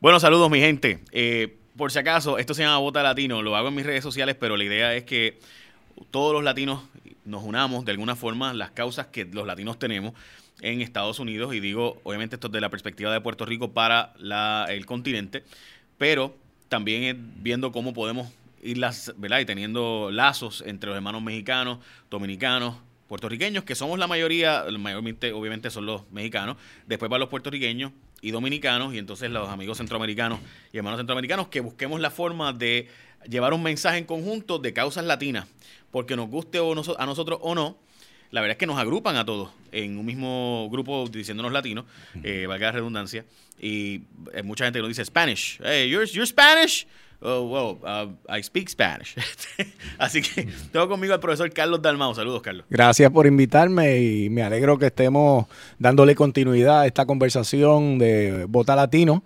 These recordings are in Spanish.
Bueno, saludos mi gente. Eh, por si acaso, esto se llama Vota Latino, lo hago en mis redes sociales, pero la idea es que todos los latinos nos unamos de alguna forma las causas que los latinos tenemos en Estados Unidos, y digo, obviamente esto es de la perspectiva de Puerto Rico para el continente, pero también viendo cómo podemos ir las, ¿verdad? y teniendo lazos entre los hermanos mexicanos, dominicanos, puertorriqueños, que somos la mayoría, mayormente obviamente son los mexicanos, después para los puertorriqueños y dominicanos, y entonces los amigos centroamericanos y hermanos centroamericanos, que busquemos la forma de llevar un mensaje en conjunto de causas latinas, porque nos guste o a nosotros o no, la verdad es que nos agrupan a todos en un mismo grupo diciéndonos latinos, eh, valga la redundancia, y eh, mucha gente nos dice Spanish, hey, you're, you're Spanish, Oh, wow, uh, I speak Spanish. Así que tengo conmigo al profesor Carlos Dalmau. Saludos, Carlos. Gracias por invitarme y me alegro que estemos dándole continuidad a esta conversación de Vota Latino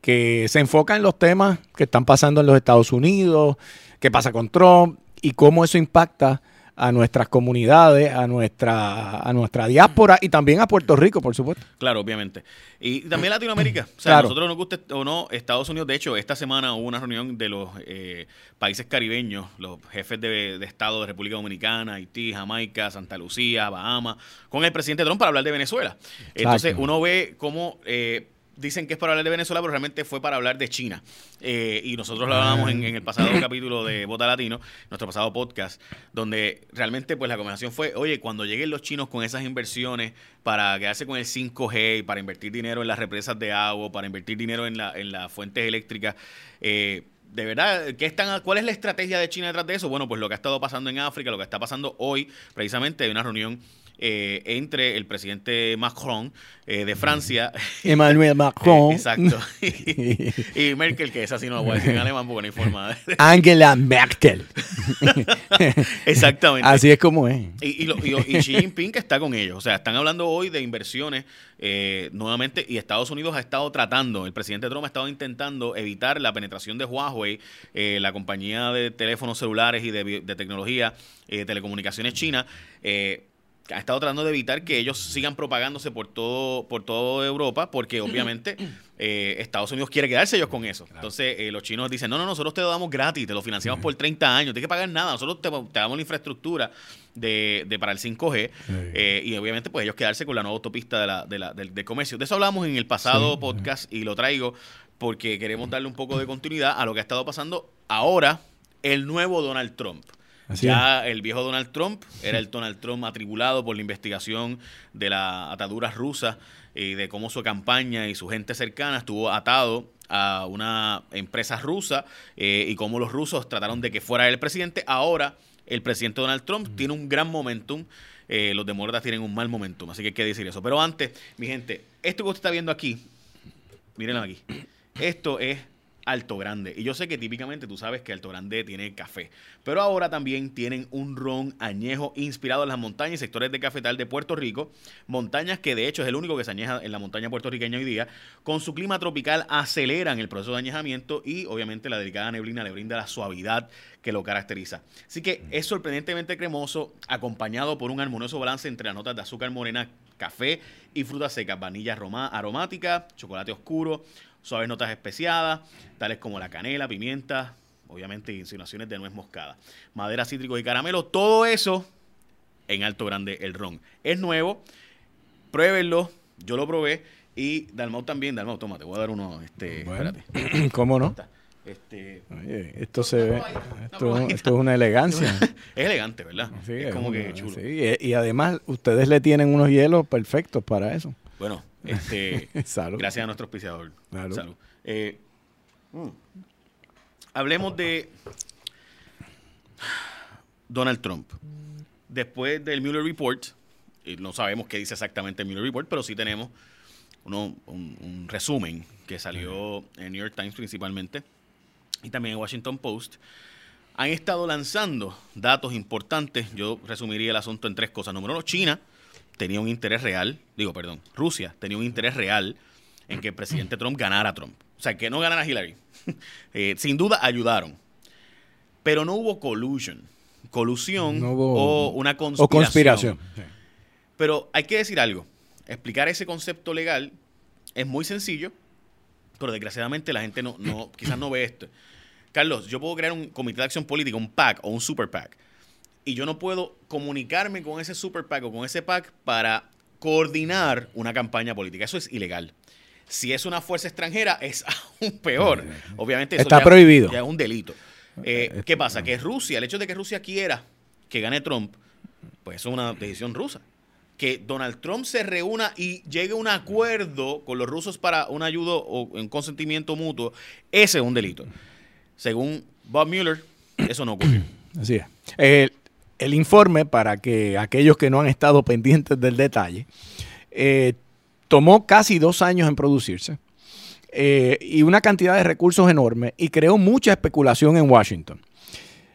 que se enfoca en los temas que están pasando en los Estados Unidos, qué pasa con Trump y cómo eso impacta a nuestras comunidades, a nuestra, a nuestra diáspora y también a Puerto Rico, por supuesto. Claro, obviamente. Y también Latinoamérica. O sea, a nosotros nos guste o no, Estados Unidos, de hecho, esta semana hubo una reunión de los eh, países caribeños, los jefes de, Estado de República Dominicana, Haití, Jamaica, Santa Lucía, Bahamas, con el presidente Trump para hablar de Venezuela. Entonces, uno ve cómo... Eh, dicen que es para hablar de Venezuela, pero realmente fue para hablar de China. Eh, y nosotros lo hablábamos en, el pasado capítulo de Bota Latino, nuestro pasado podcast, donde realmente pues la conversación fue, oye, cuando lleguen los chinos con esas inversiones para quedarse con el 5G, para invertir dinero en las represas de agua, para invertir dinero en, la, en las fuentes eléctricas, eh, de verdad, ¿qué están, ¿cuál es la estrategia de China detrás de eso? Bueno, pues lo que ha estado pasando en África, lo que está pasando hoy, precisamente hay una reunión eh, entre el presidente Macron eh, de Francia. Emmanuel Macron. exacto. y, Merkel, que es así no lo voy a decir en alemán porque no hay forma Angela Merkel. Exactamente. Así es como es. Y, y, Xi Jinping que está con ellos. O sea, están hablando hoy de inversiones eh, nuevamente y Estados Unidos ha estado tratando, el presidente Trump ha estado intentando evitar la penetración de Huawei, la compañía de teléfonos celulares y de, de tecnología, telecomunicaciones china. Eh, ha estado tratando de evitar que ellos sigan propagándose por todo por toda Europa, porque obviamente eh, Estados Unidos quiere quedarse ellos con eso. Entonces eh, los chinos dicen, no, no, nosotros te lo damos gratis, te lo financiamos por 30 años, no tienes que pagar nada, nosotros te, damos la infraestructura de, de para el 5G eh, y obviamente pues ellos quedarse con la nueva autopista de la, de la, del, comercio. De eso hablamos en el pasado podcast y lo traigo porque queremos darle un poco de continuidad a lo que ha estado pasando ahora el nuevo Donald Trump ya el viejo Donald Trump era el Donald Trump atribulado por la investigación de la atadura rusa y de cómo su campaña y su gente cercana estuvo atado a una empresa rusa eh, y cómo los rusos trataron de que fuera el presidente. Ahora el presidente Donald Trump tiene un gran momentum. Eh, los demócratas tienen un mal momentum, así que hay que decir eso. Pero antes, mi gente, esto que usted está viendo aquí, mírenlo aquí. Esto es Alto Grande. Y yo sé que típicamente tú sabes que Alto Grande tiene café, pero ahora también tienen un ron añejo inspirado en las montañas y sectores de cafetal de Puerto Rico, montañas que de hecho es el único que se añeja en la montaña puertorriqueña hoy día. Con su clima tropical aceleran el proceso de añejamiento y obviamente la delicada neblina le brinda la suavidad que lo caracteriza. Así que es sorprendentemente cremoso, acompañado por un armonioso balance entre las notas de azúcar morena, café y frutas secas, vanilla aromática, chocolate oscuro, suaves notas especiadas, tales como la canela, pimienta, obviamente insinuaciones de nuez moscada, madera cítrico y caramelo, todo eso en alto grande el ron. Es nuevo, pruébenlo, yo lo probé y Dalmau también, Dalmau, toma, te voy a dar uno, este, espérate. ¿Cómo no? Este, Oye, esto se ve, esto, es una elegancia. es elegante, ¿verdad? es, como que chulo. Sí, y, además ustedes le tienen unos hielos perfectos para eso. Bueno, este, gracias a nuestro auspiciador. Salud. Eh, mm. Hablemos de Donald Trump. Después del Mueller Report, no sabemos qué dice exactamente el Mueller Report, pero sí tenemos uno, un, resumen que salió en New York Times principalmente y también en Washington Post. Han estado lanzando datos importantes. Yo resumiría el asunto en tres cosas. Número uno, China tenía un interés real, digo, perdón, Rusia tenía un interés real en que el presidente Trump ganara a Trump. O sea, que no ganara a Hillary. Eh, sin duda ayudaron. Pero no hubo collusion. Colusión o una conspiración. O conspiración. Pero hay que decir algo. Explicar ese concepto legal es muy sencillo. pero desgraciadamente la gente no, no quizás no ve esto. Carlos, yo puedo crear un comité de acción política, un PAC o un super PAC, y yo no puedo comunicarme con ese super PAC o con ese PAC para coordinar una campaña política. Eso es ilegal. Si es una fuerza extranjera, es aún peor. Obviamente, eso Está ya- prohibido. ya es un delito. Eh, ¿Qué pasa? Que Rusia, el hecho de que Rusia quiera que gane Trump, pues eso es una decisión rusa. Que Donald Trump se reúna y llegue a un acuerdo con los rusos para un ayuda o un consentimiento mutuo, ese es un delito. Según Bob Mueller, eso no ocurrió. Así es. El informe, para que aquellos que no han estado pendientes del detalle, eh, tomó casi dos años en producirse eh, y una cantidad de recursos enorme y creó mucha especulación en Washington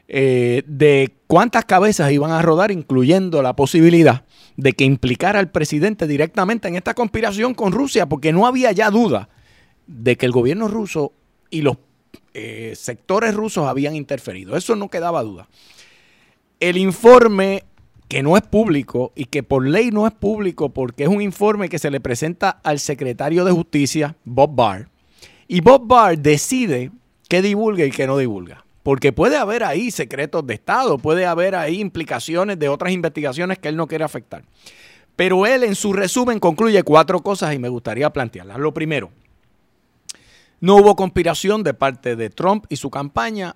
eh, de cuántas cabezas iban a rodar, incluyendo la posibilidad de que implicara al presidente directamente en esta conspiración con Rusia, porque no había ya duda de que el gobierno ruso y los sectores rusos habían interferido. Eso no quedaba duda. El informe que no es público y que por ley no es público porque es un informe que se le presenta al secretario de Justicia, Bob Barr, y Bob Barr decide qué divulga y qué no divulga. Porque puede haber ahí secretos de Estado, puede haber ahí implicaciones de otras investigaciones que él no quiere afectar. Pero él en su resumen concluye cuatro cosas y me gustaría plantearlas. Lo primero, no hubo conspiración de parte de Trump y su campaña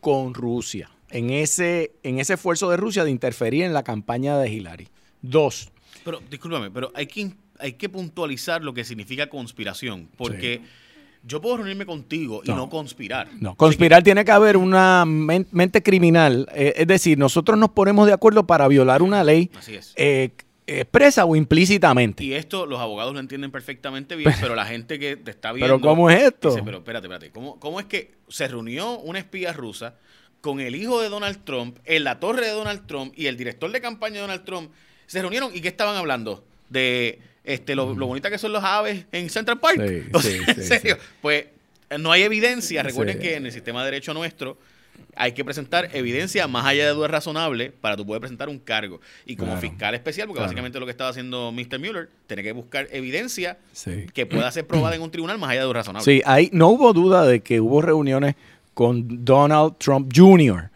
con Rusia, en ese, en ese esfuerzo de Rusia de interferir en la campaña de Hillary. Dos, Pero, discúlpame, pero hay que, hay que puntualizar lo que significa conspiración, porque yo puedo reunirme contigo y No. no, conspirar. no, conspirar tiene que haber una men- mente criminal, eh, es decir, nosotros nos ponemos de acuerdo para violar una ley Así es. eh, expresa o implícitamente. Y esto los abogados lo entienden perfectamente bien, pero la gente que te está viendo... Pero ¿cómo es esto? Dice, pero espérate, espérate. ¿cómo, ¿Cómo es que se reunió una espía rusa con el hijo de Donald Trump en la torre de Donald Trump y el director de campaña de Donald Trump? Se reunieron y ¿qué estaban hablando? De este lo, lo bonita que son los aves en Central Park. Sí, O sí, sea, sí, en serio. Pues no hay evidencia. Recuerden que en el sistema de derecho nuestro hay que presentar evidencia más allá de duda razonable para tú poder presentar un cargo. Y como Claro. fiscal especial, porque Claro. básicamente lo que estaba haciendo Mr. Mueller, tiene que buscar evidencia Sí. que pueda ser probada en un tribunal más allá de duda razonable. Sí, ahí no hubo duda de que hubo reuniones con Donald Trump Jr.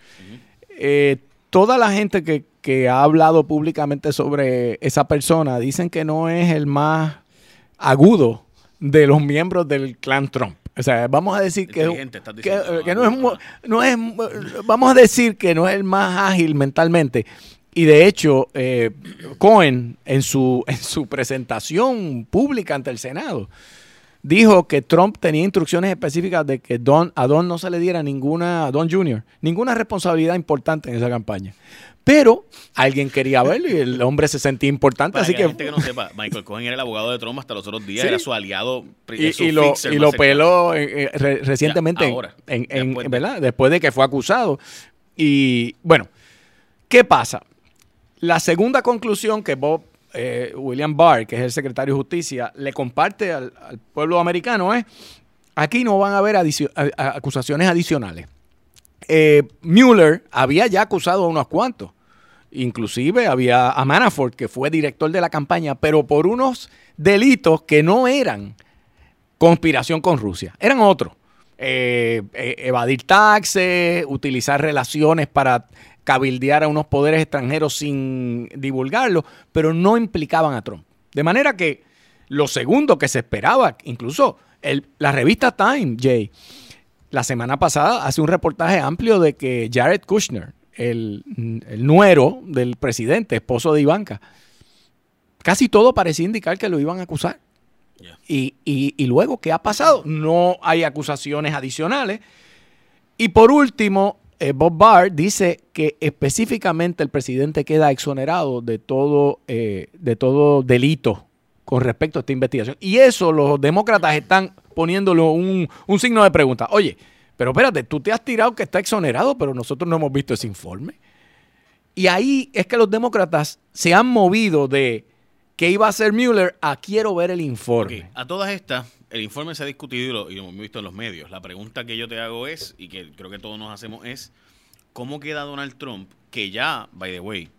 Eh, toda la gente que, que ha hablado públicamente sobre esa persona dicen que no es el más agudo de los miembros del clan Trump. O sea, vamos a decir que, estás que, no, es, no es, vamos a decir que no es el más ágil mentalmente. Y de hecho, eh, Cohen en su, en su presentación pública ante el Senado dijo que Trump tenía instrucciones específicas de que Don, a Don no se le diera ninguna, a Don Jr., ninguna responsabilidad importante en esa campaña. Pero alguien quería verlo y el hombre se sentía importante, Para así que, que... la gente que no sepa, Michael Cohen era el abogado de Trump hasta los otros días, Sí. era su aliado, y, su y lo, y peló eh, eh, re- recientemente, Ya, ahora, en, en- después. Después de que fue acusado. Y bueno, ¿qué pasa? La segunda conclusión que Bob eh, William Barr, que es el secretario de Justicia, le comparte al, pueblo americano es, aquí no van a haber acusaciones adicionales. Eh, Mueller había ya acusado a unos cuantos. Inclusive había a Manafort, que fue director de la campaña, pero por unos delitos que no eran conspiración con Rusia, eran otros. Eh, eh, evadir taxes, utilizar relaciones para cabildear a unos poderes extranjeros sin divulgarlo, pero no implicaban a Trump. De manera que lo segundo que se esperaba, incluso el- la revista Time, Jay, la semana pasada hace un reportaje amplio de que Jared Kushner, el, el nuero del presidente, esposo de Ivanka, casi todo parecía indicar que lo iban a acusar. Y- y luego, ¿qué ha pasado? No hay acusaciones adicionales. Y por último, eh, Bob Barr dice que específicamente el presidente queda exonerado de todo, eh, de todo delito con respecto a esta investigación. Y eso los demócratas están poniéndolo un, un signo de pregunta. Oye, pero espérate, tú te has tirado que está exonerado, pero nosotros no hemos visto ese informe. Y ahí es que los demócratas se han movido de que iba a ser Mueller a quiero ver el informe. A todas estas, el informe se ha discutido y lo, y lo hemos visto en los medios. La pregunta que yo te hago es, y que creo que todos nos hacemos, es ¿cómo queda Donald Trump? Que ya, by the way,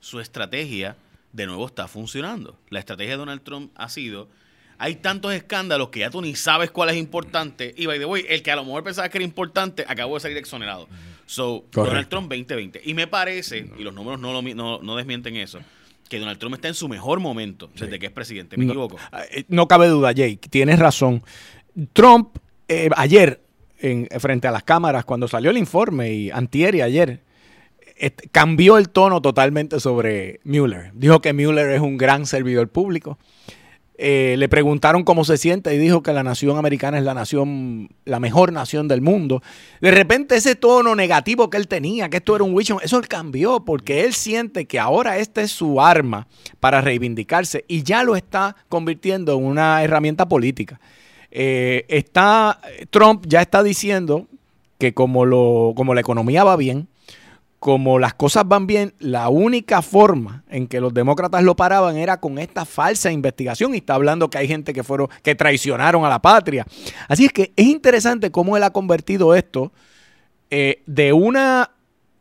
su estrategia de nuevo está funcionando. La estrategia de Donald Trump ha sido hay tantos escándalos que ya tú ni sabes cuál es importante. Y by the way, el que a lo mejor pensaba que era importante acabó de salir exonerado. So, Donald Trump 2020. Y me parece, y los números no, lo, no, no desmienten eso, que Donald Trump está en su mejor momento desde que es presidente. ¿Me equivoco? Eh, no cabe duda, Jake. Tienes razón. Trump, eh, ayer, en, frente a las cámaras, cuando salió el informe, y antier y ayer, cambió el tono totalmente sobre Mueller. Dijo que Mueller es un gran servidor público eh, le preguntaron cómo se siente y dijo que la nación americana es la nación, la mejor nación del mundo. De repente ese tono negativo que él tenía, que esto era un witch eso cambió porque él siente que ahora esta es su arma para reivindicarse y ya lo está convirtiendo en una herramienta política. Eh, está, Trump ya está diciendo que como, lo, como la economía va bien, como las cosas van bien, la única forma en que los demócratas lo paraban era con esta falsa investigación. Y está hablando que hay gente que fueron, que traicionaron a la patria. Así es que es interesante cómo él ha convertido esto eh, de una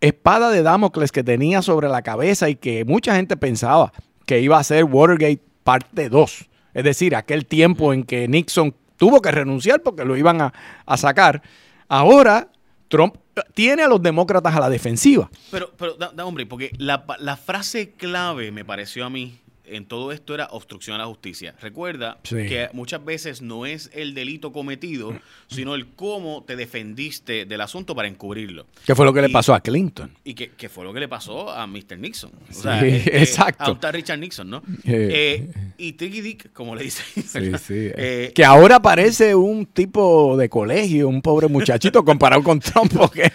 espada de Damocles que tenía sobre la cabeza y que mucha gente pensaba que iba a ser Watergate parte 2. Es decir, aquel tiempo en que Nixon tuvo que renunciar porque lo iban a, a sacar. Ahora Trump tiene a los demócratas a la defensiva. Pero, pero da, hombre, porque la, la frase clave me pareció a mí en todo esto era obstrucción a la justicia. Recuerda que muchas veces no es el delito cometido, sino el cómo te defendiste del asunto para encubrirlo. ¿Qué fue lo que le pasó a Clinton? Y qué fue lo que le pasó a Mr. Nixon. O sea, este, exacto. A Richard Nixon, ¿no? Eh, y Tricky Dick, como le dicen. Eh, que ahora parece un tipo de colegio, un pobre muchachito comparado con Trump, porque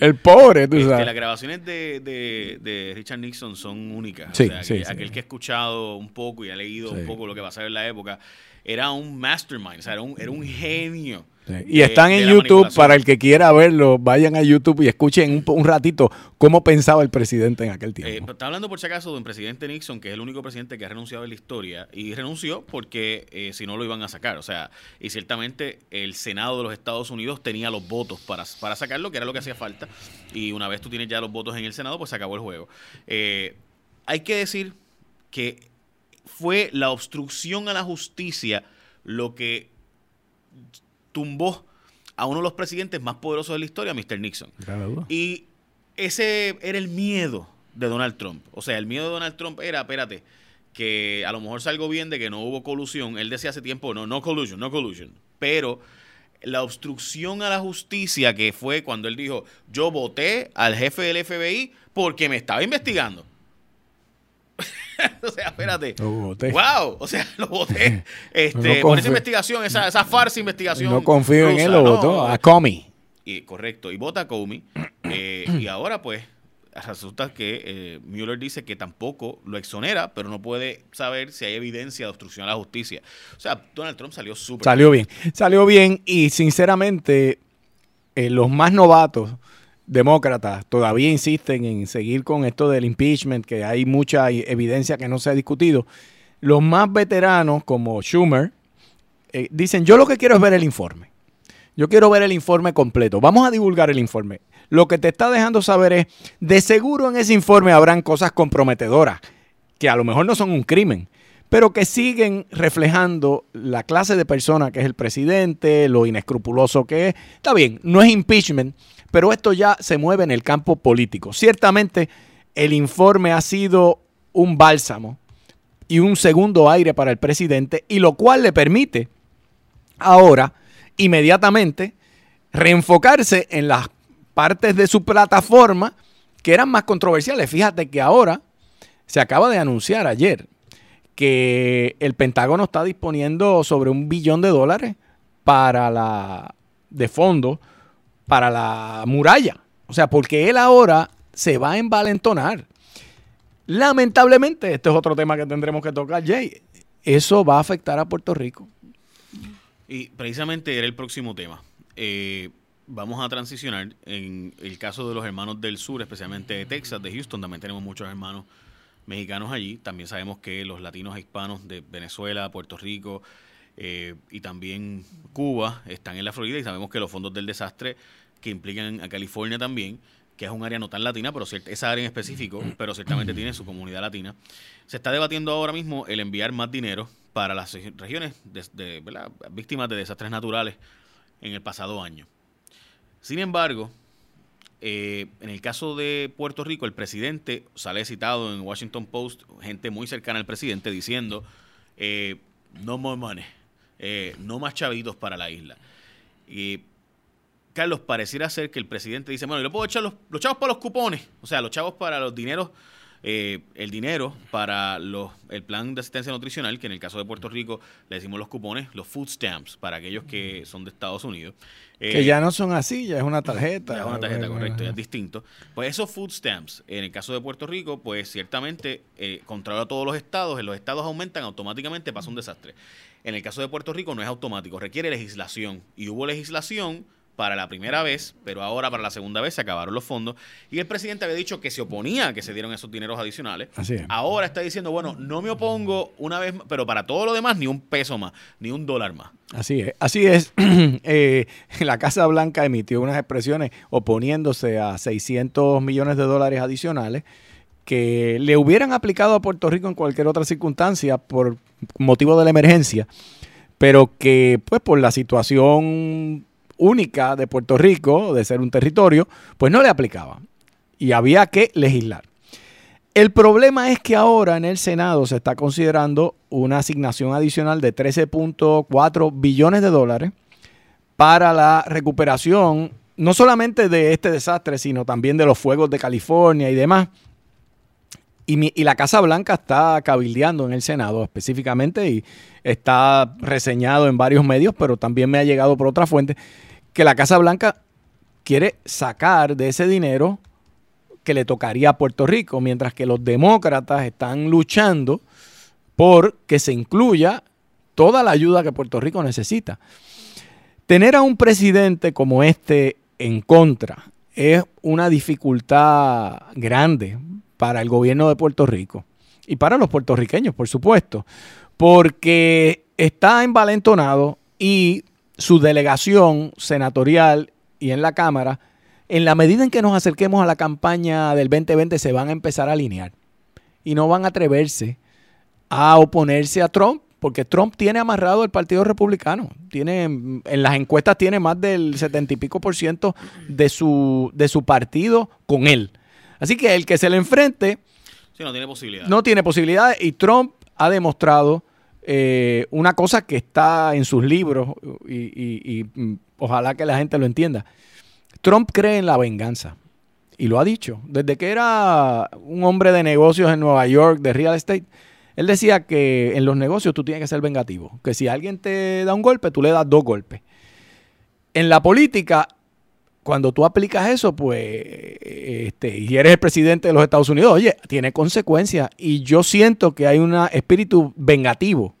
el, pobre, tú este, sabes. las grabaciones de, de, Richard Nixon son únicas. o sea, aquel que escucha escuchado un poco y ha leído un poco lo que pasaba en la época, era un mastermind, o sea, era un, era un genio. Y están en YouTube, para el que quiera verlo, vayan a YouTube y escuchen un, ratito cómo pensaba el presidente en aquel eh, tiempo. está hablando por si acaso de un presidente Nixon, que es el único presidente que ha renunciado en la historia, y renunció porque eh, si no lo iban a sacar. O sea, y ciertamente el Senado de los Estados Unidos tenía los votos para, para sacarlo, que era lo que hacía falta, y una vez tú tienes ya los votos en el Senado, pues se acabó el juego. Eh, hay que decir que fue la obstrucción a la justicia lo que tumbó a uno de los presidentes más poderosos de la historia, Mr. Nixon. Y ese era el miedo de Donald Trump. O sea, el miedo de Donald Trump era, espérate, que a lo mejor salgo bien de que no hubo colusión. Él decía hace tiempo, no, no collusion, no collusion. Pero la obstrucción a la justicia que fue cuando él dijo, yo voté al jefe del FBI porque me estaba investigando. o sea, espérate. Wow, o sea, lo voté. Este, por esa investigación, esa, esa farsa investigación. No confío en él, lo votó a Comey. Y, correcto, y vota a Comey. Eh, y ahora, pues, resulta que eh, Mueller dice que tampoco lo exonera, pero no puede saber si hay evidencia de obstrucción a la justicia. O sea, Donald Trump salió súper. Salió bien. Salió bien y, sinceramente, eh, los más novatos demócratas todavía insisten en seguir con esto del impeachment, que hay mucha evidencia que no se ha discutido, los más veteranos como Schumer eh, dicen, yo lo que quiero es ver el informe. Yo quiero ver el informe completo. Vamos a divulgar el informe. Lo que te está dejando saber es, de seguro en ese informe habrán cosas comprometedoras, que a lo mejor no son un crimen, pero que siguen reflejando la clase de persona que es el presidente, lo inescrupuloso que es. Está bien, no es impeachment, pero esto ya se mueve en el campo político. Ciertamente el informe ha sido un bálsamo y un segundo aire para el presidente y lo cual le permite ahora inmediatamente reenfocarse en las partes de su plataforma que eran más controversiales. Fíjate que ahora se acaba de anunciar ayer que el Pentágono está disponiendo sobre un billón de dólares para la de fondo para la muralla. O sea, porque él ahora se va a envalentonar. Lamentablemente, este es otro tema que tendremos que tocar, Jay. Eso va a afectar a Puerto Rico. Y precisamente era el próximo tema. Eh, vamos a transicionar en el caso de los hermanos del sur, especialmente de Texas, de Houston. También tenemos muchos hermanos mexicanos allí. También sabemos que los latinos hispanos de Venezuela, Puerto Rico, eh, y también Cuba están en la Florida y sabemos que los fondos del desastre que implican a California también, que es un área no tan latina, pero esa área en específico, pero ciertamente tiene su comunidad latina. Se está debatiendo ahora mismo el enviar más dinero para las regiones de, víctimas de desastres naturales en el pasado año. Sin embargo, eh, en el caso de Puerto Rico, el presidente sale citado en Washington Post, gente muy cercana al presidente, diciendo eh, no more money, eh, no más chavitos para la isla. Y Carlos, pareciera ser que el presidente dice, bueno, yo puedo echar los, chavos para los cupones, o sea, los chavos para los dineros, eh, el dinero para los, el plan de asistencia nutricional, que en el caso de Puerto Rico le decimos los cupones, los food stamps, para aquellos que son de Estados Unidos. que eh, ya no son así, ya es una tarjeta. Ya es una tarjeta, correcto, ya es distinto. Pues esos food stamps, en el caso de Puerto Rico, pues ciertamente, eh, contrario a todos los estados, en los estados aumentan automáticamente, pasa un desastre. En el caso de Puerto Rico no es automático, requiere legislación. Y hubo legislación para la primera vez, pero ahora para la segunda vez se acabaron los fondos. Y el presidente había dicho que se oponía a que se dieran esos dineros adicionales. Ahora está diciendo, bueno, no me opongo una vez, pero para todo lo demás, ni un peso más, ni un dólar más. Así es, así es. Eh, la Casa Blanca emitió unas expresiones oponiéndose a 600 millones de dólares adicionales que le hubieran aplicado a Puerto Rico en cualquier otra circunstancia por motivo de la emergencia, pero que pues por la situación única de Puerto Rico, de ser un territorio, pues no le aplicaba. Y había que legislar. El problema es que ahora en el Senado se está considerando una asignación adicional de 13.4 billones de dólares para la recuperación no solamente de este desastre, sino también de los fuegos de California y demás. Y, y, la Casa Blanca está cabildeando en el Senado específicamente y está reseñado en varios medios, pero también me ha llegado por otra fuente que la Casa Blanca quiere sacar de ese dinero que le tocaría a Puerto Rico, mientras que los demócratas están luchando por que se incluya toda la ayuda que Puerto Rico necesita. Tener a un presidente como este en contra es una dificultad grande para el gobierno de Puerto Rico y para los puertorriqueños, por supuesto, porque está envalentonado y su delegación senatorial y en la Cámara, en la medida en que nos acerquemos a la campaña del 2020, se van a empezar a alinear y no van a atreverse a oponerse a Trump, porque Trump tiene amarrado el Partido Republicano. Tiene, en las encuestas tiene más del setenta y pico por ciento de su, de su partido con él. Así que el que se le enfrente. no tiene posibilidad. No tiene posibilidades y Trump ha demostrado eh, una cosa que está en sus libros y, mm, ojalá que la gente lo entienda. Trump cree en la venganza y lo ha dicho. Desde que era un hombre de negocios en Nueva York, de real estate, él decía que en los negocios tú tienes que ser vengativo. Que si alguien te da un golpe, tú le das dos golpes. En la política, cuando tú aplicas eso, pues, este, y eres el presidente de los Estados Unidos, oye, tiene consecuencias. Y yo siento que hay un espíritu vengativo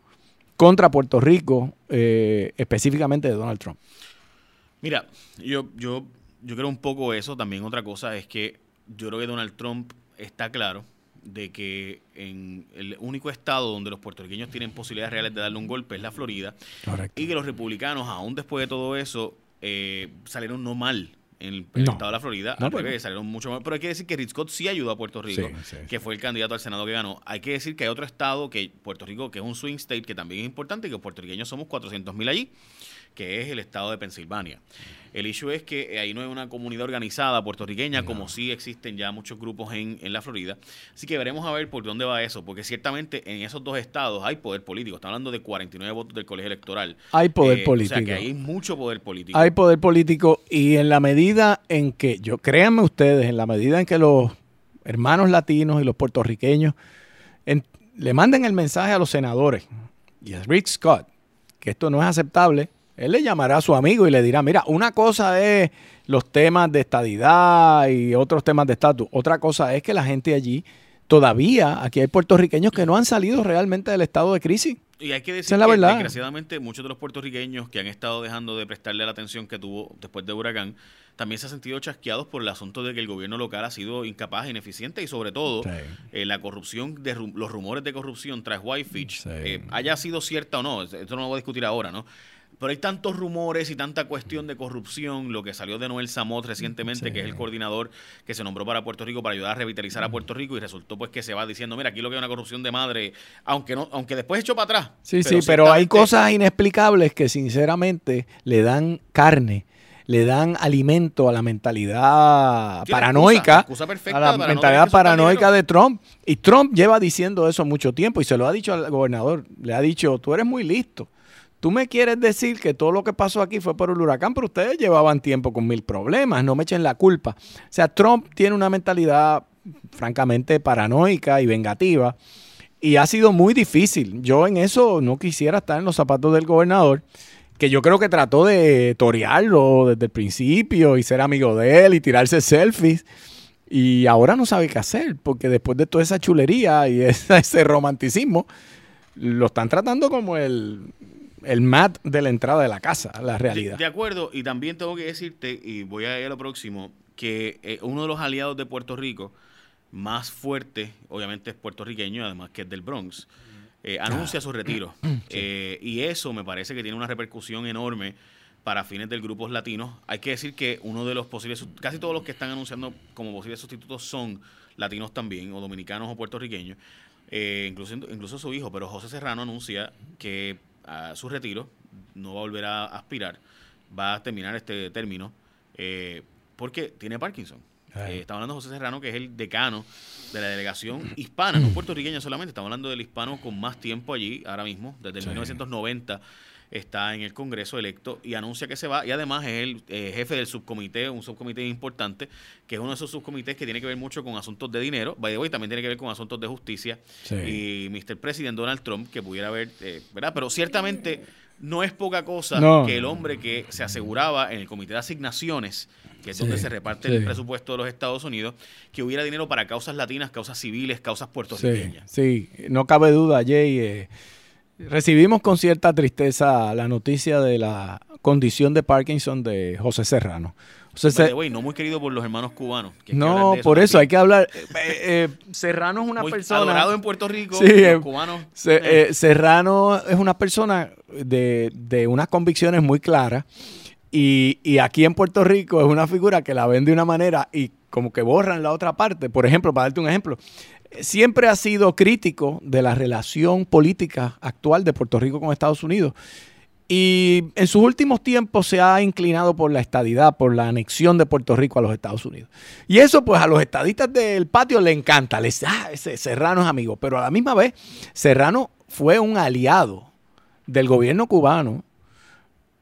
contra Puerto Rico, eh, específicamente de Donald Trump. Mira, yo, yo, yo creo un poco eso. También otra cosa es que yo creo que Donald Trump está claro de que en el único estado donde los puertorriqueños tienen posibilidades reales de darle un golpe es la Florida. Y que los republicanos, aún después de todo eso, eh, salieron no mal en el, estado de la Florida, al revés, salieron mucho mal. Pero hay que decir que Rick Scott sí ayudó a Puerto Rico, que fue el candidato al Senado que ganó. Hay que decir que hay otro estado, que Puerto Rico, que es un swing state, que también es importante, que los puertorriqueños somos 400 mil allí que es el estado de Pensilvania. El issue es que ahí no hay una comunidad organizada puertorriqueña, como sí existen ya muchos grupos en, en, la Florida. Así que veremos a ver por dónde va eso, porque ciertamente en esos dos estados hay poder político. Estamos hablando de 49 votos del colegio electoral. Hay poder político. Eh, o sea que hay mucho poder político. Hay poder político y en la medida en que, yo créanme ustedes, en la medida en que los hermanos latinos y los puertorriqueños le manden el mensaje a los senadores y a Rick Scott que esto no es aceptable, él le llamará a su amigo y le dirá, mira, una cosa es los temas de estadidad y otros temas de estatus, otra cosa es que la gente allí, todavía, aquí hay puertorriqueños que no han salido realmente del estado de crisis. Y hay que decir que, desgraciadamente, muchos de los puertorriqueños que han estado dejando de prestarle la atención que tuvo después de huracán, también se han sentido chasqueados por el asunto de que el gobierno local ha sido incapaz, ineficiente y sobre todo eh, la corrupción, de los rumores de corrupción tras Whitefish, eh, haya sido cierta o no, esto no lo voy a discutir ahora, ¿no? Pero hay tantos rumores y tanta cuestión de corrupción, lo que salió de Noel Samot recientemente, que es el coordinador que se nombró para Puerto Rico para ayudar a revitalizar a Puerto Rico y resultó pues que se va diciendo, mira, aquí lo que hay una corrupción de madre, aunque no aunque después echó para atrás. Sí, sí, pero hay cosas inexplicables que sinceramente le dan carne le dan alimento a la mentalidad paranoica, a la mentalidad paranoica de Trump. Y Trump lleva diciendo eso mucho tiempo y se lo ha dicho al gobernador. Le ha dicho, tú eres muy listo. Tú me quieres decir que todo lo que pasó aquí fue por el huracán, pero ustedes llevaban tiempo con mil problemas, no me echen la culpa. O sea, Trump tiene una mentalidad francamente paranoica y vengativa y ha sido muy difícil. Yo en eso no quisiera estar en los zapatos del gobernador que yo creo que trató de torearlo desde el principio y ser amigo de él y tirarse selfies. Y ahora no sabe qué hacer, porque después de toda esa chulería y ese romanticismo, lo están tratando como el, el mat de la entrada de la casa, la realidad. De, acuerdo, y también tengo que decirte, y voy a ir a lo próximo, que eh, uno de los aliados de Puerto Rico más fuerte, obviamente es puertorriqueño, además que es del Bronx, eh, anuncia su retiro. Eh, y eso me parece que tiene una repercusión enorme para fines del grupo latinos. Hay que decir que uno de los posibles, casi todos los que están anunciando como posibles sustitutos son latinos también, o dominicanos o puertorriqueños, eh, incluso, incluso su hijo, pero José Serrano anuncia que a su retiro no va a volver a aspirar, va a terminar este término, porque tiene Parkinson. Eh, estamos hablando de José Serrano, que es el decano de la delegación hispana, no puertorriqueña solamente, estamos hablando del hispano con más tiempo allí, ahora mismo, desde el 1990 está en el Congreso electo y anuncia que se va y además es el eh, jefe del subcomité, un subcomité importante, que es uno de esos subcomités que tiene que ver mucho con asuntos de dinero, by the way, también tiene que ver con asuntos de justicia y Mr. President Donald Trump, que pudiera haber, eh, ¿verdad? Pero ciertamente no es poca cosa que el hombre que se aseguraba en el comité de asignaciones que es donde se reparte el presupuesto de los Estados Unidos, que hubiera dinero para causas latinas, causas civiles, causas puertorriqueñas. Sí, no cabe duda, Jay. Eh, recibimos con cierta tristeza la noticia de la condición de Parkinson de José Serrano. no muy querido por los hermanos cubanos. No, por eso hay que hablar. Eh, eh, Serrano es una persona. Adorado en Puerto Rico, los cubanos. Serrano es una persona de, de unas convicciones muy claras y, aquí en Puerto Rico es una figura que la ven de una manera y como que borran la otra parte. Por ejemplo, para darte un ejemplo, siempre ha sido crítico de la relación política actual de Puerto Rico con Estados Unidos. Y en sus últimos tiempos se ha inclinado por la estadidad, por la anexión de Puerto Rico a los Estados Unidos. Y eso pues a los estadistas del patio le encanta. Les, ah, ese Serrano es amigo. Pero a la misma vez, Serrano fue un aliado del gobierno cubano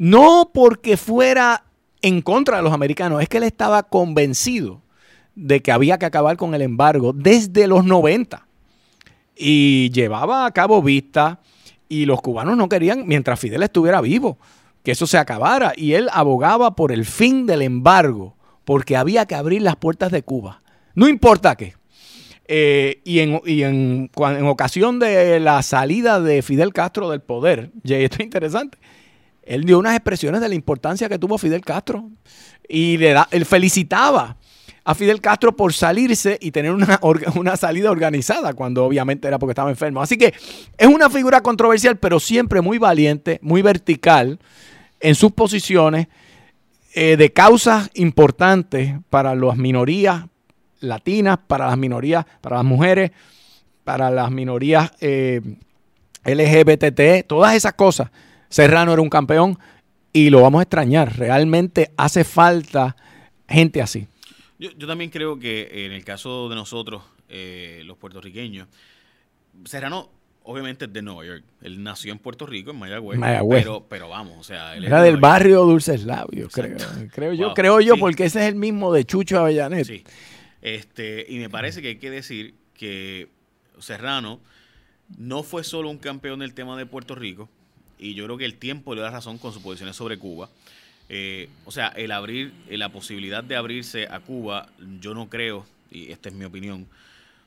no porque fuera en contra de los americanos, es que él estaba convencido de que había que acabar con el embargo desde los 90. Y llevaba a cabo vista y los cubanos no querían, mientras Fidel estuviera vivo, que eso se acabara. Y él abogaba por el fin del embargo, porque había que abrir las puertas de Cuba. No importa qué. Eh, y, en, en, en, ocasión de la salida de Fidel Castro del poder, y esto es interesante, él dio unas expresiones de la importancia que tuvo Fidel Castro y le da, él felicitaba a Fidel Castro por salirse y tener una, una, salida organizada, cuando obviamente era porque estaba enfermo. Así que es una figura controversial, pero siempre muy valiente, muy vertical en sus posiciones eh, de causas importantes para las minorías latinas, para las minorías, para las mujeres, para las minorías eh, LGBT, todas esas cosas Serrano era un campeón y lo vamos a extrañar. Realmente hace falta gente así. Yo, también creo que en el caso de nosotros, eh, los puertorriqueños, Serrano obviamente es de Nueva York. Él nació en Puerto Rico, en Mayagüez. Pero, pero vamos, o sea, él Era del barrio Dulces Labios, creo. Creo yo, creo yo, porque ese es el mismo de Chucho Avellanet. Sí. Este, y me parece que hay que decir que Serrano no fue solo un campeón del tema de Puerto Rico, y yo creo que el tiempo le da razón con sus posiciones sobre Cuba. Eh, o sea, el abrir, eh, la posibilidad de abrirse a Cuba, yo no creo, y esta es mi opinión,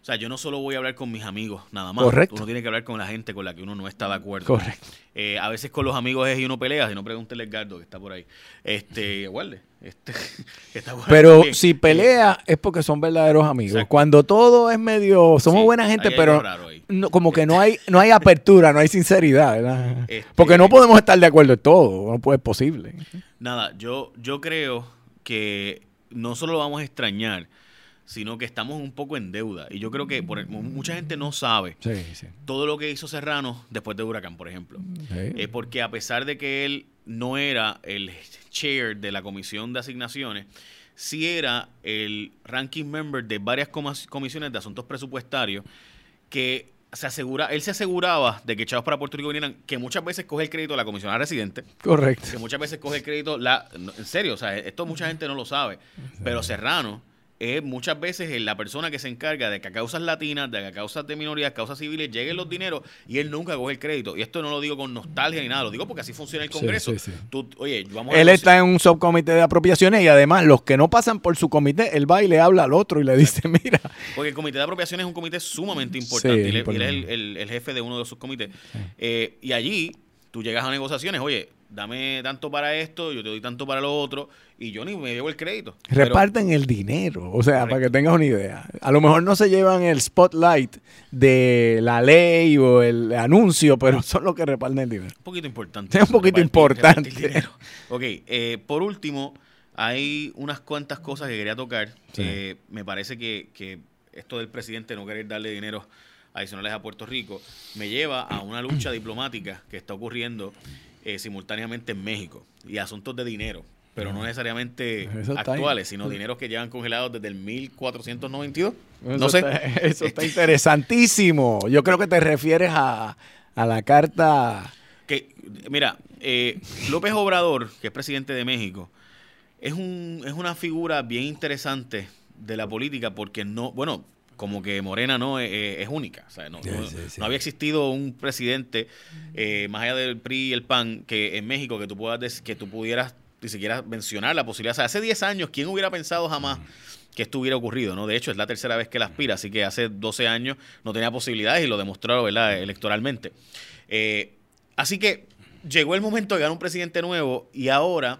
O sea, yo no solo voy a hablar con mis amigos, nada más. Correcto. Uno tiene que hablar con la gente con la que uno no está de acuerdo. Correcto. Eh, a veces con los amigos es y uno pelea, si no pregúntele a Edgardo que está por ahí. Este, guarde. Este, Pero si pelea es porque son verdaderos amigos. Exacto. Cuando todo es medio, somos Sí, buena gente, pero no- como que no hay, no hay apertura, no hay sinceridad, ¿verdad? Este- Porque no podemos estar de acuerdo en todo, no puede, es posible. Nada, yo, yo creo que no solo lo vamos a extrañar, sino que estamos un poco en deuda. Y yo creo que por, mucha gente no sabe Sí, sí. todo lo que hizo Serrano después de Huracán, por ejemplo. Eh, porque a pesar de que él no era el chair de la comisión de asignaciones, sí era el ranking member de varias comisiones de asuntos presupuestarios que se asegura, él se aseguraba de que echados para Puerto Rico vinieran, que muchas veces coge el crédito la comisionada residente, Correcto. que muchas veces coge el crédito la en serio, o sea, esto mucha gente no lo sabe, pero Serrano es muchas veces la persona que se encarga de que a causas latinas, de que a causas de minorías, causas civiles lleguen los dineros y él nunca coge el crédito. Y esto no lo digo con nostalgia ni nada, lo digo porque así funciona el Congreso. sí, sí. Tú- oye, vamos Él está en un subcomité de apropiaciones y además los que no pasan por su comité, él va y le habla al otro y le dice, mira, Porque el comité de apropiaciones es un comité sumamente importante. Sí, y él, importante. él es el, el- el jefe de uno de sus comités. Eh, y allí tú llegas a negociaciones, oye, dame tanto para esto, yo te doy tanto para lo otro, y yo ni me llevo el crédito. Pero- reparten el dinero. O sea, para que tengas una idea. A lo mejor no se llevan el spotlight de la ley o el anuncio, pero son los que reparten el dinero. Un poquito importante. Es un poquito Repartir- importante. repartir. Ok, eh, por último, hay unas cuantas cosas que quería tocar. Sí. Eh, me parece que, que esto del presidente no querer darle dinero adicionales a Puerto Rico me lleva a una lucha diplomática que está ocurriendo eh, simultáneamente en México y asuntos de dinero. Pero no necesariamente Eso actuales, sino dineros que llevan congelados desde el 1492. Eso no sé. está- eso está interesantísimo. Yo creo que te refieres a, a la carta. que mira eh, López Obrador que es presidente de México es un es una figura bien interesante de la política porque no bueno como que Morena no Eh, eh, es única o sea, no, Sí, no- sí, sí. no había existido un presidente eh, más allá del PRI y el PAN que en México que tú puedas que tú pudieras ni siquiera mencionar la posibilidad o sea hace 10 años quién hubiera pensado jamás que esto hubiera ocurrido, ¿no? De hecho, es la tercera vez que él aspira, así que hace 12 años no tenía posibilidades y lo demostró, ¿verdad?, electoralmente. Eh, así que llegó el momento de ganar un presidente nuevo y ahora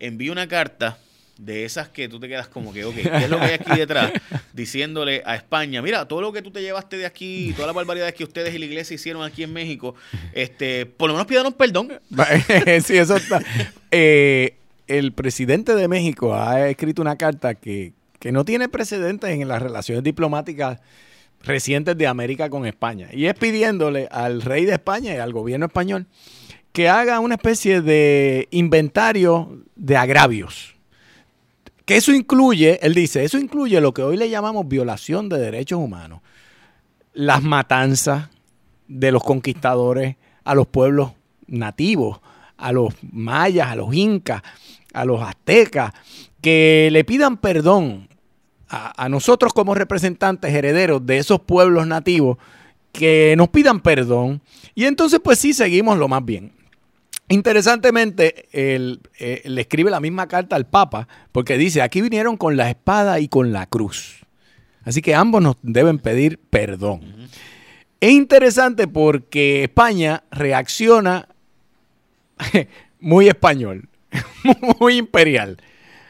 envía una carta de esas que tú te quedas como que, ok, ¿qué es lo que hay aquí detrás? Diciéndole a España, mira, todo lo que tú te llevaste de aquí, todas las barbaridades que ustedes y la iglesia hicieron aquí en México, este, por lo menos pídanos perdón. sí, eso está. Eh, el presidente de México ha escrito una carta que, que no tiene precedentes en las relaciones diplomáticas recientes de América con España. Y es pidiéndole al rey de España y al gobierno español que haga una especie de inventario de agravios. Que eso incluye, él dice, eso incluye lo que hoy le llamamos violación de derechos humanos. Las matanzas de los conquistadores a los pueblos nativos, a los mayas, a los incas, a los aztecas, que le pidan perdón a, nosotros como representantes herederos de esos pueblos nativos, que nos pidan perdón. Y entonces pues sí, seguimos lo más bien. Interesantemente, él, eh, le escribe la misma carta al Papa, porque dice, aquí vinieron con la espada y con la cruz. Así que ambos nos deben pedir perdón. Es interesante porque España reacciona muy español, muy imperial.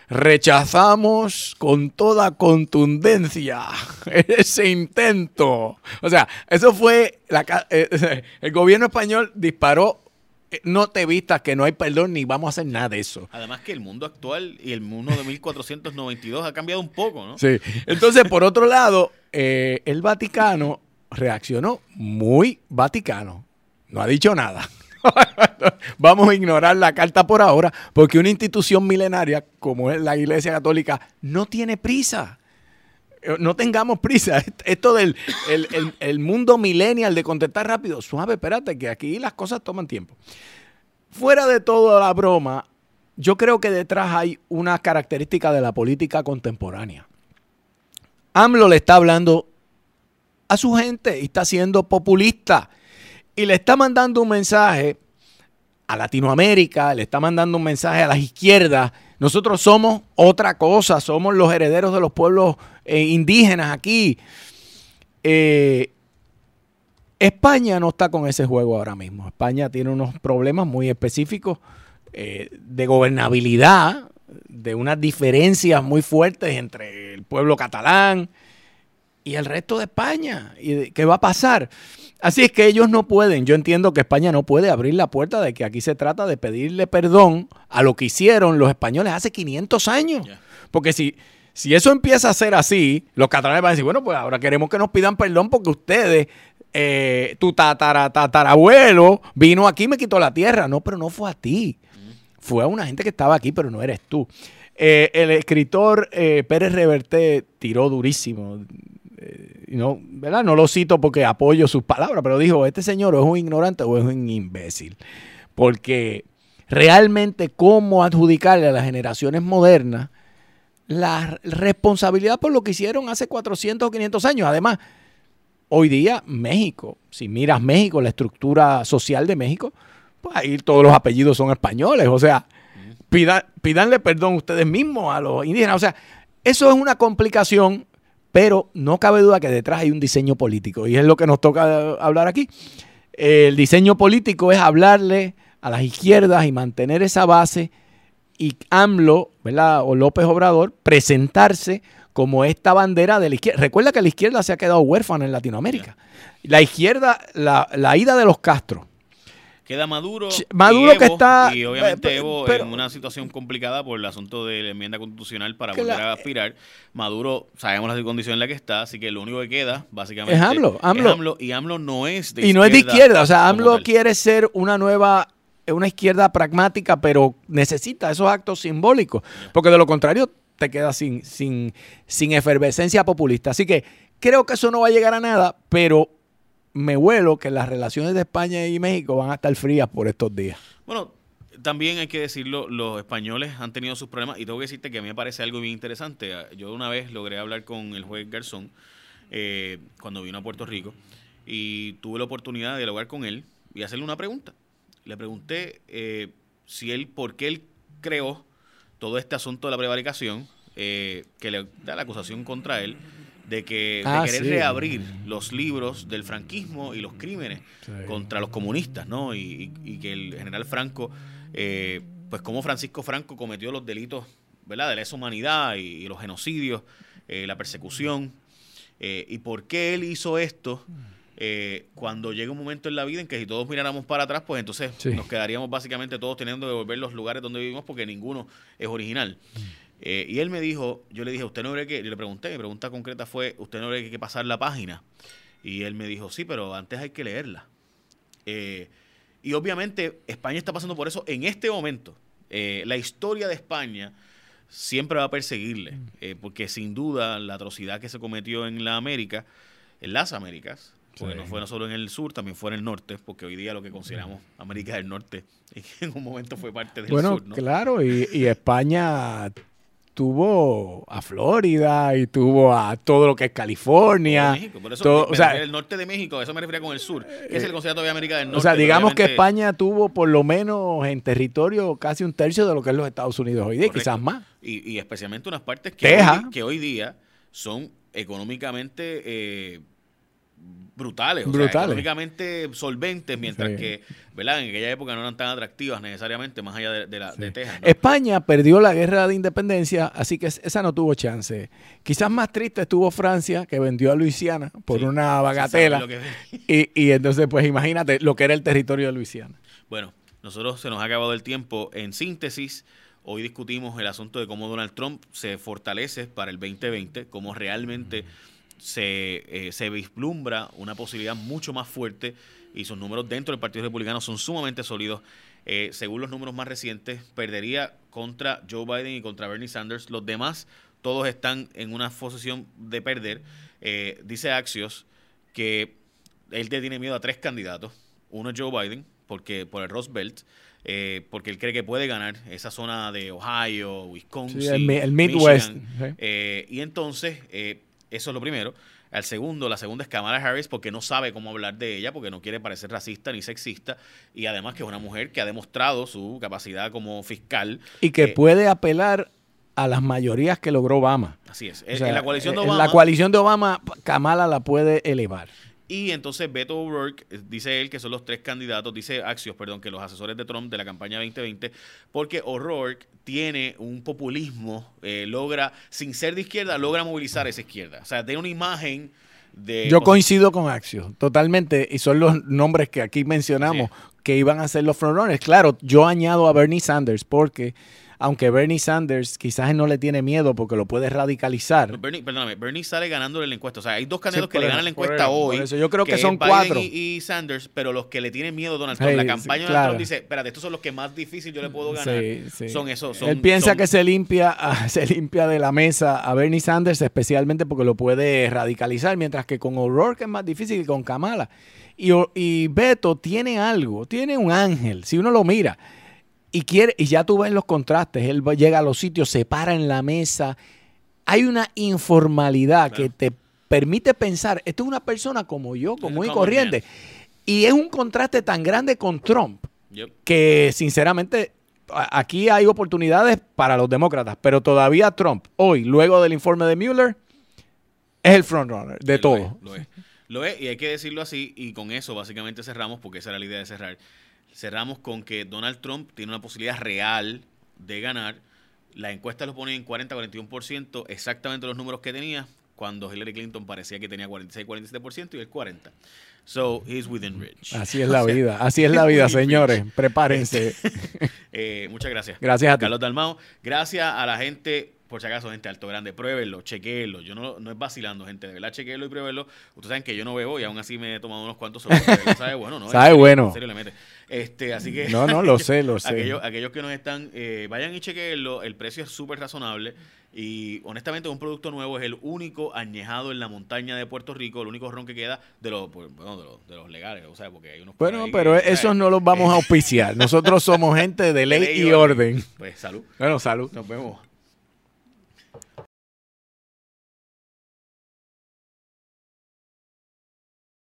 Rechazamos con toda contundencia ese intento. O sea, eso fue, la eh, el gobierno español disparó, no te vistas que no hay perdón ni vamos a hacer nada de eso. Además que el mundo actual y el mundo de 1492 ha cambiado un poco, ¿no? Sí. Entonces, por otro lado, eh, el Vaticano reaccionó muy vaticano. No ha dicho nada. Vamos a ignorar la carta por ahora, porque una institución milenaria como es la Iglesia Católica no tiene prisa. Eh, No tengamos prisa. Est- Esto del el, el- el mundo millennial de contestar rápido, suave, espérate, que aquí las cosas toman tiempo. Fuera de toda la broma, yo creo que detrás hay una característica de la política contemporánea. AMLO le está hablando a su gente y está siendo populista y le está mandando un mensaje a Latinoamérica, le está mandando un mensaje a las izquierdas. Nosotros somos otra cosa, somos los herederos de los pueblos eh, indígenas aquí. Eh, España no está con ese juego ahora mismo. España tiene unos problemas muy específicos eh, de gobernabilidad, de unas diferencias muy fuertes entre el pueblo catalán y el resto de España. ¿Y qué va a pasar? Así es que ellos no pueden, yo entiendo que España no puede abrir la puerta de que aquí se trata de pedirle perdón a lo que hicieron los españoles hace 500 años. Porque si, si eso empieza a ser así, los catalanes van a decir, bueno, pues ahora queremos que nos pidan perdón porque ustedes, eh, tu tatara, tatarabuelo vino aquí y me quitó la tierra. No, pero no fue a ti. Fue a una gente que estaba aquí, pero no eres tú. Eh, el escritor eh, Pérez Reverte tiró durísimo no, ¿verdad? no lo cito porque apoyo sus palabras, pero dijo, este señor es un ignorante o es un imbécil. Porque realmente cómo adjudicarle a las generaciones modernas la responsabilidad por lo que hicieron hace 400 o 500 años. Además, hoy día México, si miras México, la estructura social de México, pues ahí todos los apellidos son españoles. O sea, pida, pídanle perdón ustedes mismos a los indígenas. O sea, eso es una complicación pero no cabe duda que detrás hay un diseño político y es lo que nos toca hablar aquí. El diseño político es hablarle a las izquierdas y mantener esa base y AMLO, ¿verdad? O López Obrador, presentarse como esta bandera de la izquierda. Recuerda que la izquierda se ha quedado huérfana en Latinoamérica. La izquierda, la, la ida de los Castro, Queda Maduro. Maduro que está. Y obviamente Evo en una situación complicada por el asunto de la enmienda constitucional para volver a aspirar. Maduro, sabemos la condición en la que está, así que lo único que queda, básicamente. Es AMLO. AMLO. y AMLO no es de izquierda. Y no es de izquierda. O sea, AMLO quiere ser una nueva. Una izquierda pragmática, pero necesita esos actos simbólicos. Porque de lo contrario, te quedas sin, sin, sin efervescencia populista. Así que creo que eso no va a llegar a nada, pero me huelo que las relaciones de España y México van a estar frías por estos días. Bueno, también hay que decirlo, los españoles han tenido sus problemas y tengo que decirte que a mí me parece algo bien interesante. Yo una vez logré hablar con el juez Garzón eh, cuando vino a Puerto Rico y tuve la oportunidad de dialogar con él y hacerle una pregunta. Le pregunté eh, si él, por qué él creó todo este asunto de la prevaricación, eh, que le da la acusación contra él, de que ah, querer reabrir los libros del franquismo y los crímenes contra los comunistas, ¿no? Y, que el general Franco, eh, pues como Francisco Franco cometió los delitos, ¿verdad? De lesa humanidad y, los genocidios, eh, la persecución, eh, y por qué él hizo esto. Cuando llega un momento en la vida en que si todos miráramos para atrás, pues entonces nos quedaríamos básicamente todos teniendo que volver los lugares donde vivimos porque ninguno es original. Eh, y él me dijo, yo le dije, ¿usted no cree que, yo le pregunté, mi pregunta concreta fue, ¿usted no cree que hay que pasar la página? Y él me dijo, sí, pero antes hay que leerla. Eh, y obviamente España está pasando por eso en este momento. Eh, la historia de España siempre va a perseguirle, mm. porque sin duda la atrocidad que se cometió en la América, en las Américas, porque no fue no solo en el sur, también fue en el norte, porque hoy día lo que consideramos América del Norte en un momento fue parte del sur. Bueno, claro, y, y España tuvo a Florida y tuvo a todo lo que es California. México, por eso o sea, el norte de México, eso me refería con el sur, que se le considera todavía América del Norte. O sea, digamos que España tuvo por lo menos en territorio casi un tercio de lo que es los Estados Unidos hoy día, quizás más. Y, especialmente unas partes que, hoy, que hoy día son económicamente eh, brutales, o sea, económicamente solventes, mientras que, ¿verdad? En aquella época no eran tan atractivas necesariamente, más allá de, la, de Texas. España perdió la guerra de independencia, así que esa no tuvo chance. Quizás más triste estuvo Francia, que vendió a Luisiana por una bagatela. y, y entonces, pues imagínate lo que era el territorio de Luisiana. Bueno, nosotros se nos ha acabado el tiempo. En síntesis, hoy discutimos el asunto de cómo Donald Trump se fortalece para el 2020, cómo realmente se, eh, se vislumbra una posibilidad mucho más fuerte y sus números dentro del Partido Republicano son sumamente sólidos. Eh, según los números más recientes, perdería contra Joe Biden y contra Bernie Sanders. Los demás, todos están en una posición de perder. Eh, dice Axios que él tiene miedo a tres candidatos. Uno es Joe Biden, porque por el Rust Belt, porque él cree que puede ganar esa zona de Ohio, Wisconsin, el, Midwest. y entonces eso es lo primero. Al segundo, la segunda es Kamala Harris porque no sabe cómo hablar de ella, porque no quiere parecer racista ni sexista, y además que es una mujer que ha demostrado su capacidad como fiscal. Y que puede apelar a las mayorías que logró Obama. Así es. en la coalición de en Obama. la coalición de Obama, Kamala la puede elevar. Y entonces Beto O'Rourke, eh, dice él que son los tres candidatos, dice Axios, perdón, que los asesores de Trump de la campaña 2020, porque O'Rourke tiene un populismo, eh, logra, sin ser de izquierda, logra movilizar esa izquierda. O sea, tiene una imagen de... Yo coincido con Axios, totalmente, y son los nombres que aquí mencionamos que iban a ser los frontrunners. Claro, yo añado a Bernie Sanders porque aunque Bernie Sanders quizás no le tiene miedo porque lo puede radicalizar. Bernie, perdóname, Bernie sale ganándole la encuesta. O sea, hay dos candidatos que le ganan la encuesta hoy. eso yo creo que, son cuatro. Y, Sanders, pero los que le tienen miedo Donald Trump. la campaña de Donald Trump dice, espérate, estos son los que más difícil yo le puedo ganar. Son esos. Él piensa que se limpia, se limpia de la mesa a Bernie Sanders, especialmente porque lo puede radicalizar, mientras que con O'Rourke es más difícil que con Kamala. Y, y Beto tiene algo, tiene un ángel, si uno lo mira y quiere, y ya tú ves los contrastes, él llega a los sitios, se para en la mesa. Hay una informalidad que te permite pensar, esto es una persona como yo, como y corriente. Y es un contraste tan grande con Trump que sinceramente aquí hay oportunidades para los demócratas, pero todavía Trump, hoy, luego del informe de Mueller, es el frontrunner de todo. lo, es, lo es, y hay que decirlo así, y con eso básicamente cerramos, porque esa era la idea de cerrar cerramos con que Donald Trump tiene una posibilidad real de ganar. La encuesta lo pone en 40-41%, exactamente los números que tenía, cuando Hillary Clinton parecía que tenía 46-47% y el 40%. So, he's within reach. Así es la vida, así es la vida, señores. Prepárense. eh, muchas gracias. Gracias a Carlos Dalmao. Gracias a la gente por si acaso, gente, alto grande, pruébenlo, chequeenlo. Yo no, no es vacilando, gente, de verdad, chequeenlo y pruébenlo. Ustedes saben que yo no bebo y aún así me he tomado unos cuantos segundos. sabe bueno, ¿no? Sabe bueno. En serio le mete. Este, así que. No, no, lo sé, lo sé. aquellos, aquellos que nos están, eh, vayan y chequeenlo. El precio es súper razonable. Y honestamente, un producto nuevo es el único añejado en la montaña de Puerto Rico, el único ron que queda de los, pues, bueno, de los, de los legales, o sea, porque hay unos. Bueno, pero esos no los vamos a auspiciar. Nosotros somos gente de ley, y orden. Pues salud. Bueno, salud. Nos vemos.